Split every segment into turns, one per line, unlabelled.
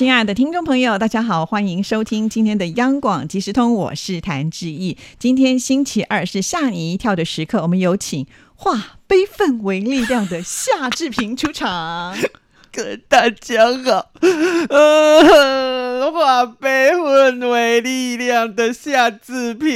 亲爱的听众朋友，大家好，欢迎收听今天的央广即时通，我是谭志毅。今天星期二是吓你一跳的时刻，我们有请化悲愤为力量的夏志平出场。
大家好，呃，化悲愤为力量的夏志平，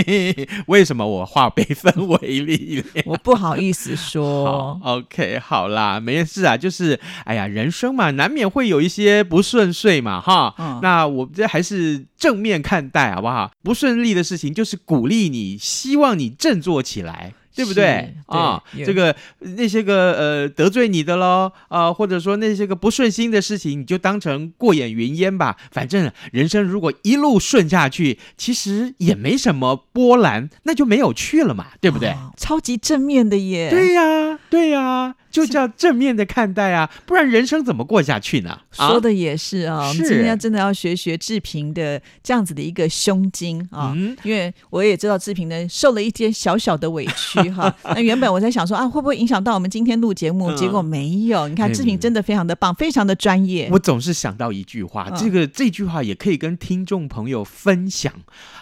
为什么我化悲愤为力量？
我不好意思说。
OK，好啦，没事啊，就是哎呀，人生嘛，难免会有一些不顺遂嘛，哈。
嗯
那我这还是正面看待，好不好？不顺利的事情就是鼓励你，希望你振作起来。对不对啊？
有
这个那些个呃得罪你的喽啊、或者说那些个不顺心的事情，你就当成过眼云烟吧。反正人生如果一路顺下去，其实也没什么波澜，那就没有趣了嘛，对不对？
哦超级正面的耶。
对呀、对呀、就叫正面的看待啊，不然人生怎么过下去呢？啊
说的也是啊，我们
是
今天真的要学学志平的这样子的一个胸襟啊，
嗯
因为我也知道志平呢受了一些小小的委屈哈。那原本我在想说啊，会不会影响到我们今天录节目？
嗯
结果没有，你看
嗯
志平真的非常的棒，非常的专业。
我总是想到一句话，
嗯
这个这句话也可以跟听众朋友分享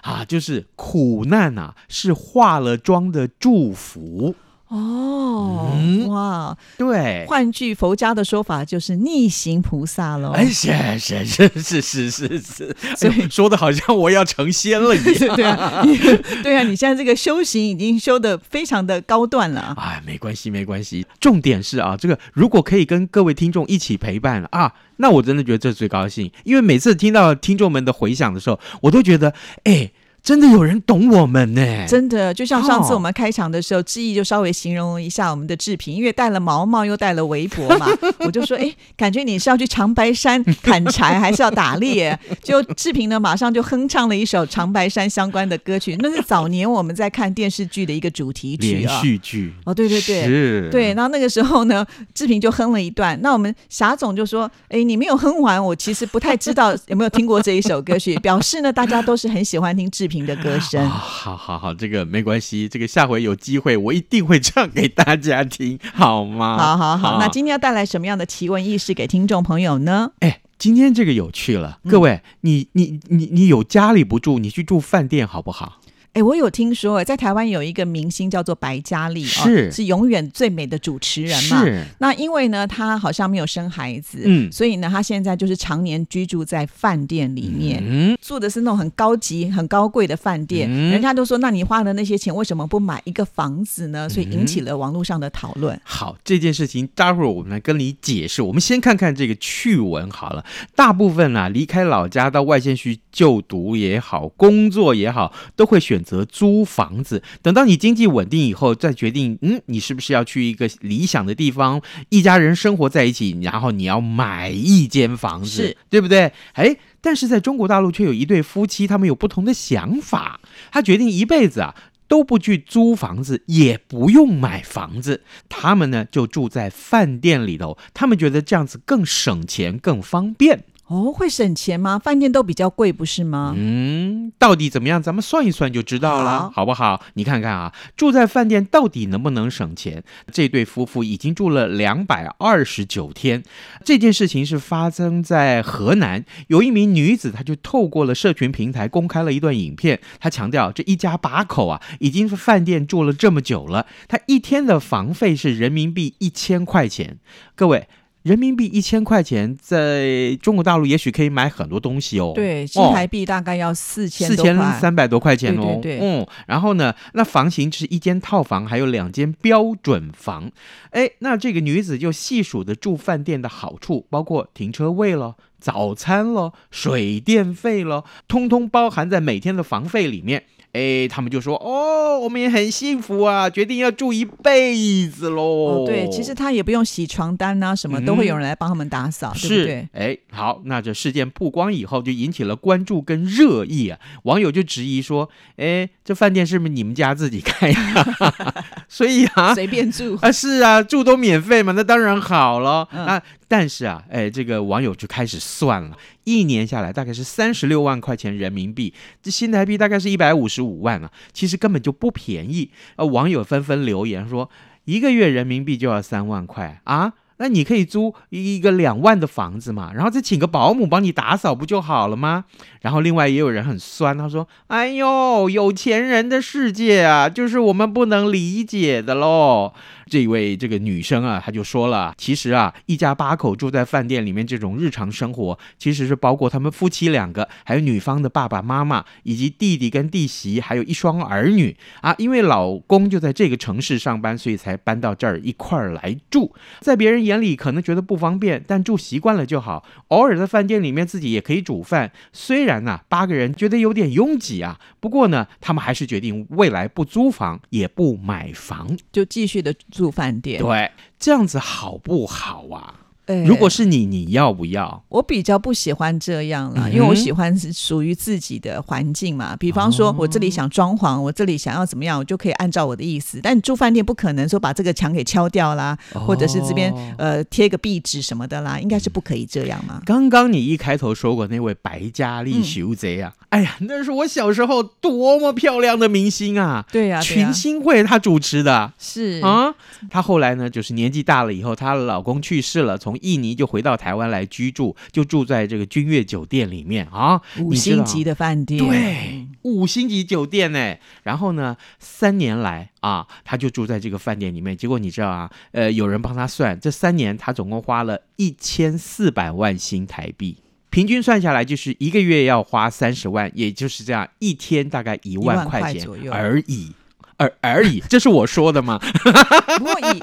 啊，就是苦难啊是化了妆的祝福。
哦，
嗯
哇，
对，
换句佛家的说法就是逆行菩萨喽。
哎，是是是是是是是，
所以
哎说的好像我要成仙了一样。
对啊，你对啊，你现在这个修行已经修的非常的高段了。
哎，没关系，没关系。重点是啊，这个如果可以跟各位听众一起陪伴啊，那我真的觉得这最高兴。因为每次听到听众们的回响的时候，我都觉得，哎，真的有人懂我们呢。
真的，就像上次
哦
我们开场的时候，志毅就稍微形容了一下我们的志平，因为戴了毛毛又戴了围脖嘛，我就说，哎，感觉你是要去长白山 砍柴，还是要打猎？就志平呢，马上就哼唱了一首长白山相关的歌曲，那是早年我们在看电视剧的一个主题曲
连
啊。
续剧
哦，对对对。
是，
对，然后那个时候呢，志平就哼了一段。那我们霞总就说：“哎，你没有哼完，我其实不太知道有没有听过这一首歌曲。”表示呢，大家都是很喜欢听志平的歌声。
啊，好好好，这个没关系，这个下回有机会我一定会唱给大家听，好吗？
好好好，
啊
那今天要带来什么样的奇闻异事给听众朋友呢？
哎，今天这个有趣了，
嗯
各位，你你你你有家里不住，你去住饭店好不好？
哎，我有听说，在台湾有一个明星叫做白嘉丽，
是
哦、是永远最美的主持人嘛。
是，
那因为呢，她好像没有生孩子，
嗯
所以呢，她现在就是常年居住在饭店里面。
嗯，
住的是那种很高级、很高贵的饭店，
嗯
人家都说，那你花的那些钱为什么不买一个房子呢？所以引起了网络上的讨论。
好，这件事情待会儿我们来跟你解释。我们先看看这个趣闻好了。大部分啊，离开老家到外县去就读也好，工作也好，都会选择租房子。等到你经济稳定以后，再决定，嗯，你是不是要去一个理想的地方，一家人生活在一起，然后你要买一间房子
是，
对不对？哎。但是在中国大陆却有一对夫妻，他们有不同的想法。他决定一辈子啊都不去租房子，也不用买房子，他们呢就住在饭店里头。他们觉得这样子更省钱、更方便。
哦，会省钱吗？饭店都比较贵，不是吗？
嗯，到底怎么样？咱们算一算就知道了，
好
好不好？你看看啊，住在饭店到底能不能省钱？这对夫妇已经住了两百二十九天。这件事情是发生在河南，有一名女子，她就透过了社群平台公开了一段影片。她强调，这一家八口啊，已经是饭店住了这么久了，她一天的房费是人民币一千块钱。各位。人民币一千块钱，在中国大陆也许可以买很多东西哦。
对，新
哦
台币大概要四千
四千。三百多块钱哦。
对对对
嗯，然后呢，那房型是一间套房，还有两间标准房。哎，那这个女子就细数的住饭店的好处，包括停车位了。早餐了，水电费了，通通包含在每天的房费里面。哎，他们就说哦，我们也很幸福啊，决定要住一辈子喽。
哦，对，其实他也不用洗床单啊，什么都会有人来帮他们打扫，对不
是
对？，
哎，好，那这事件曝光以后，就引起了关注跟热议啊。网友就质疑说，哎，这饭店是不是你们家自己开呀？所以啊，
随便住。
啊，是啊，住都免费嘛，那当然好了。
嗯
啊，但是啊，哎，这个网友就开始算了，一年下来大概是三十六万块钱人民币，这新台币大概是一百五十五万啊，其实根本就不便宜。呃，网友纷纷留言说，一个月人民币就要三万块啊。那你可以租一个两万的房子嘛，然后再请个保姆帮你打扫不就好了吗？然后另外也有人很酸，他说：“哎呦，有钱人的世界啊，就是我们不能理解的喽。”这位这个女生啊，她就说了，其实啊，一家八口住在饭店里面这种日常生活，其实是包括他们夫妻两个，还有女方的爸爸妈妈，以及弟弟跟弟媳，还有一双儿女啊。因为老公就在这个城市上班，所以才搬到这儿一块儿来住。在别人眼里可能觉得不方便，但住习惯了就好。偶尔在饭店里面自己也可以煮饭。虽然呢、八个人觉得有点拥挤啊，不过呢，他们还是决定未来不租房，也不买房。
就继续的住饭店。
对，这样子好不好啊？
哎
如果是你，你要不要？
我比较不喜欢这样啦，
嗯
因为我喜欢是属于自己的环境嘛。比方说，我这里想装潢，我这里想要怎么样，我就可以按照我的意思。但你住饭店不可能说把这个墙给敲掉啦，或者是这边
哦
呃贴个壁纸什么的啦，应该是不可以这样嘛。
刚刚你一开头说过那位白嘉丽
嗯
修贼啊，哎呀，那是我小时候多么漂亮的明星啊！
对呀、对
群
呀、
星会她主持的
是
啊，她后来呢，就是年纪大了以后，她老公去世了，从印尼就回到台湾来居住，就住在这个君悦酒店里面啊，
五星级的饭店，
对，五星级酒店呢。然后呢，三年来啊，他就住在这个饭店里面。结果你知道啊，呃，有人帮他算，这三年他总共花了一千四百万新台币。平均算下来就是一个月要花三十万，也就是这样，一天大概一万
万块
块钱
左右
而已，而而已，这是我说的吗？
不过以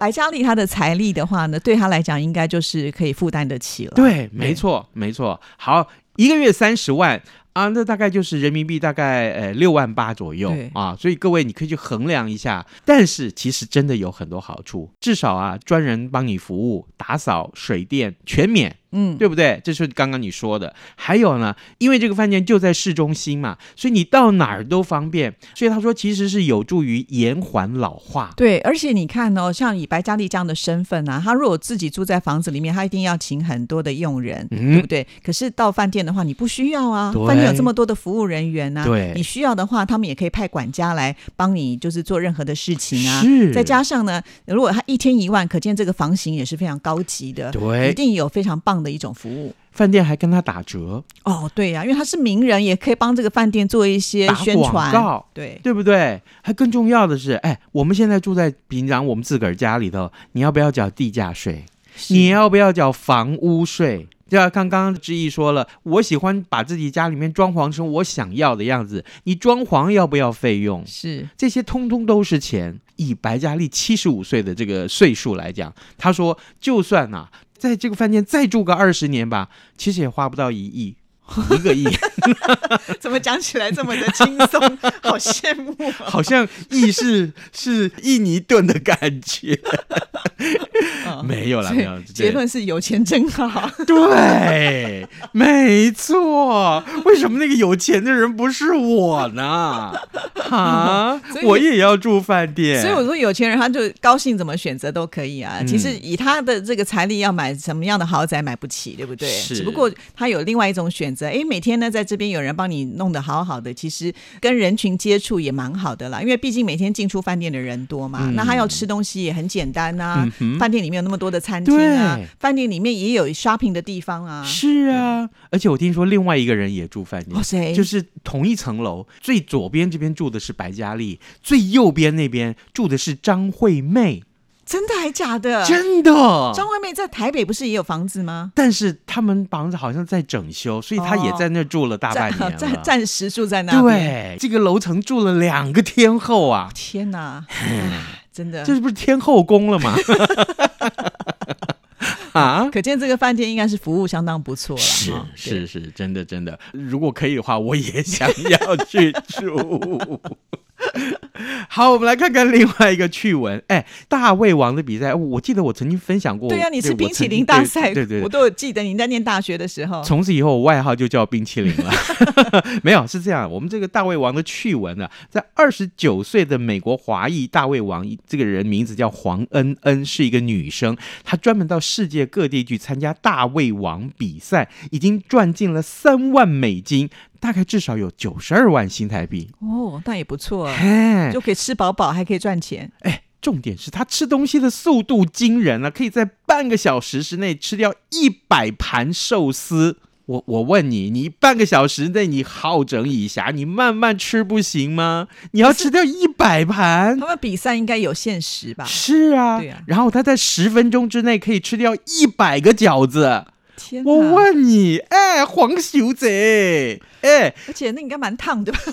白嘉丽她的财力的话呢，对她来讲应该就是可以负担得起了。
对，没错，没错。好，一个月三十万啊，那大概就是人民币大概呃六万八左右
对
啊，所以各位你可以去衡量一下。但是其实真的有很多好处，至少啊，专人帮你服务，打扫、水电全免。
嗯，
对不对？这是刚刚你说的。还有呢，因为这个饭店就在市中心嘛，所以你到哪儿都方便。所以他说，其实是有助于延缓老化。
对，而且你看哦，像以白嘉丽这样的身份啊，他如果自己住在房子里面，他一定要请很多的佣人，
嗯
对不对？可是到饭店的话，你不需要啊，
对
饭店有这么多的服务人员呢、
对
你需要的话，他们也可以派管家来帮你，就是做任何的事情啊。
是
再加上呢，如果他一天一万，可见这个房型也是非常高级的，
对
一定有非常棒的一种服务。
饭店还跟他打折，
哦，对呀、因为他是名人，也可以帮这个饭店做一些宣传。
广告。
对，
对不对？还更重要的是，哎，我们现在住在平常我们自个儿家里头，你要不要缴地价税？你要不要缴房屋税？对啊，刚刚志毅说了，我喜欢把自己家里面装潢成我想要的样子，你装潢要不要费用？
是
这些通通都是钱。以白嘉丽七十五岁的这个岁数来讲，他说，就算啊、在这个饭店再住个二十年吧，其实也花不到一亿，一个亿。
怎么讲起来这么的轻松？好羡慕、啊。
好像意是是印尼盾的感觉，
嗯
没有啦，没有。
结论是有钱真好。
对，没错。为什么那个有钱的人不是我呢？啊，我也要住饭店。
所以我说，有钱人他就高兴怎么选择都可以啊。
嗯
其实以他的这个财力，要买什么样的豪宅买不起，对不对？
是
只不过他有另外一种选择。哎，每天呢在这边有人帮你弄得好好的，其实跟人群接触也蛮好的啦。因为毕竟每天进出饭店的人多嘛，
嗯
那他要吃东西也很简单呐、
嗯
饭店里面有那么多的餐厅啊，饭店里面也有 shopping 的地方啊。
是啊，而且我听说另外一个人也住饭店
哦，，谁？
就是同一层楼，最左边这边住的是白嘉丽，最右边那边住的是张惠妹，
真的还假的？
真的。
张惠妹在台北不是也有房子吗？
但是他们房子好像在整修，所以他也
哦
在那住了大半年了。
暂暂时住在那边。
对，这个楼层住了两个天后啊，
天哪，真的
这是不是天后宫了吗？啊。
可见这个饭店应该是服务相当不错了。
是是是，真的真的，如果可以的话，我也想要去住。好，我们来看看另外一个趣闻。哎，大胃王的比赛，我记得我曾经分享过。
对呀、你吃冰淇淋大赛，
对对对。
我都有记得你在念大学的时候。
从此以后，我外号就叫冰淇淋了。没有，是这样。我们这个大胃王的趣闻呢、在二十九岁的美国华裔大胃王，这个人名字叫黄恩恩，是一个女生。她专门到世界各地去参加大胃王比赛，已经赚进了三万美金，大概至少有九十二万新台币。
哦，那也不错，
哎
就可以吃饱饱，还可以赚钱。
哎，重点是他吃东西的速度惊人啊，可以在半个小时之内吃掉一百盘寿司。我我问你，你半个小时内你好整以暇，你慢慢吃不行吗？你要吃掉一百盘
他？们比赛应该有限时吧？
是啊，
对啊
然后他在十分钟之内可以吃掉一百个饺子。
天！
我问你，哎，黄小姐，哎，
而且那应该蛮烫的吧？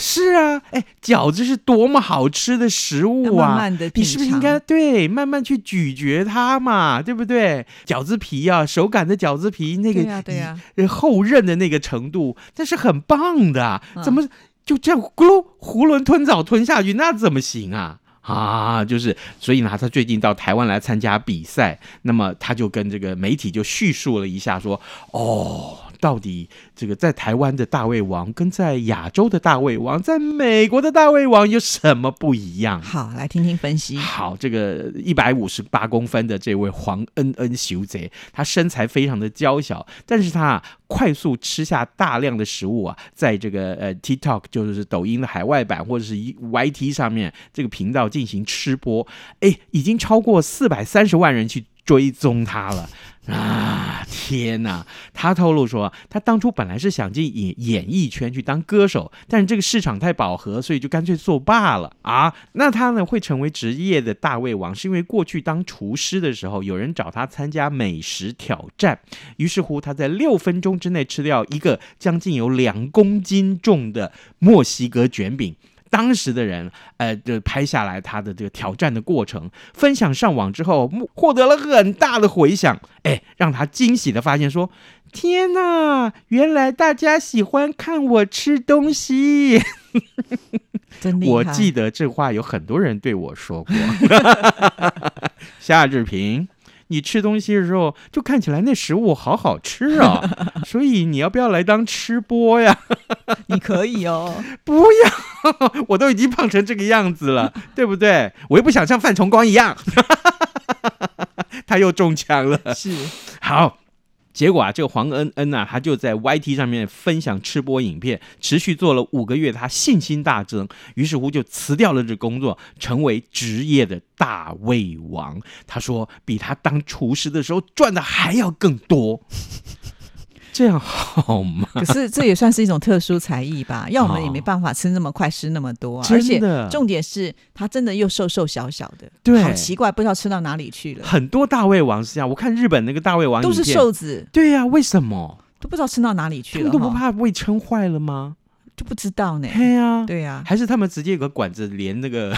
是啊，哎，饺子是多么好吃的食物啊！你是不是应该对慢慢去咀嚼它嘛？对不对？饺子皮啊，手擀的饺子皮那个
对呀对呀
呃厚韧的那个程度，那是很棒的怎么就这样咕噜囫囵吞枣吞下去？那怎么行啊？啊，就是，所以呢，他最近到台湾来参加比赛，那么他就跟这个媒体就叙述了一下，说，哦，到底这个在台湾的大胃王跟在亚洲的大胃王，在美国的大胃王有什么不一样？
好，来听听分析。
好，这个一百五十八公分的这位黄恩恩修贼，他身材非常的娇小，但是他啊快速吃下大量的食物啊，在这个呃 TikTok 就是抖音的海外版或者是 YT 上面这个频道进行吃播，哎，已经超过四百三十万人去追踪他了。啊！天哪！他透露说，他当初本来是想进演演艺圈去当歌手，但是这个市场太饱和，所以就干脆作罢了啊。那他呢会成为职业的大胃王，是因为过去当厨师的时候，有人找他参加美食挑战，于是乎他在六分钟之内吃掉一个将近有两公斤重的墨西哥卷饼。当时的人，呃，就拍下来他的这个挑战的过程，分享上网之后，获得了很大的回响，哎，让他惊喜的发现说：“天哪，原来大家喜欢看我吃东西。”
真厉害！
我记得这话有很多人对我说过。夏志平，你吃东西的时候就看起来那食物好好吃啊，所以你要不要来当吃播呀？
你可以哦。
不要，我都已经胖成这个样子了，对不对？我又不想像范崇光一样。他又中枪了。
是，
好。结果啊，这个黄恩恩呐、他就在 YT 上面分享吃播影片，持续做了五个月，他信心大增，于是乎就辞掉了这工作，成为职业的大胃王。他说，比他当厨师的时候赚的还要更多。这样好吗？
可是这也算是一种特殊才艺吧？要我们也
哦
没办法吃那么快，吃那么多、啊。
真
而且
的
重点是他真的又瘦瘦小小的，
对
好奇怪，不知道吃到哪里去了，
很多大胃王是这样，我看日本那个大胃王
都是瘦子，
对呀、为什么？
都不知道吃到哪里去了，
都不怕胃撑坏了吗？
就不知道呢。
对呀、
对呀、
还是他们直接有个管子连那个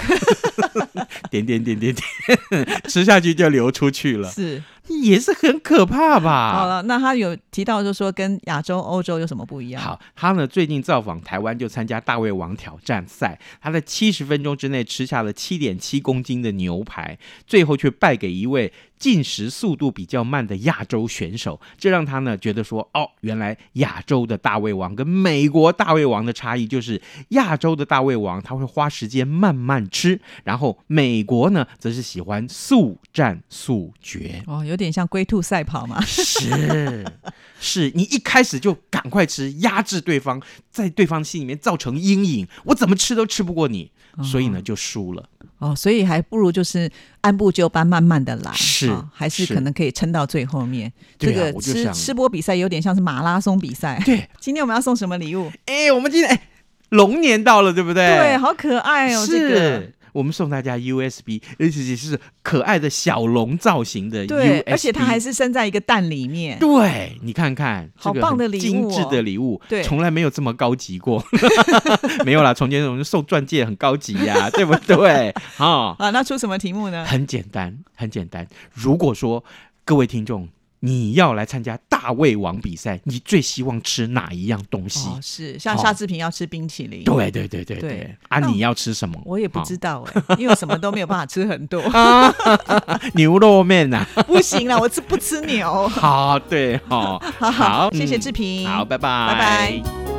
点点点点点，吃下去就流出去了，
是
也是很可怕吧？
好了，那他有提到，就说跟亚洲、欧洲有什么不一样？
好，他呢最近造访台湾，就参加大胃王挑战赛。他在七十分钟之内吃下了七点七公斤的牛排，最后却败给一位进食速度比较慢的亚洲选手。这让他呢觉得说，哦，原来亚洲的大胃王跟美国大胃王的差异就是，亚洲的大胃王他会花时间慢慢吃，然后美国呢则是喜欢速战速决。
哦，有点像龟兔赛跑嘛。
是，是你一开始就赶快吃，压制对方，在对方心里面造成阴影，我怎么吃都吃不过你，所以呢就输了。
哦，所以还不如就是按部就班，慢慢的来，
是
哦还是
是
可能可以撑到最后面。这个吃吃播比赛有点像是马拉松比赛。
对，
今天我们要送什么礼物？
哎，我们今天哎，龙年到了，对不对？
对，好可爱哦，这个。
是。我们送大家 USB，而且是可爱的小龙造型的 USB，
对，而且它还是生在一个蛋里面。
对，你看看，
好棒的礼物
精致
哦
的礼物，
对
从来没有这么高级过。没有啦，从前我们送钻戒很高级呀、对不对？啊、
啊，那出什么题目呢？
很简单，很简单。如果说各位听众，你要来参加大胃王比赛，你最希望吃哪一样东西？
哦，是像夏志平要吃冰淇淋，
对对对对
对。
对，啊，你要吃什么？
我也不知道哎、因为我什么都没有办法吃很多，
牛肉面呐、
不行了，我吃不吃牛。
好，对，好，
好好，谢谢
嗯
志平，
好，拜拜，
拜拜。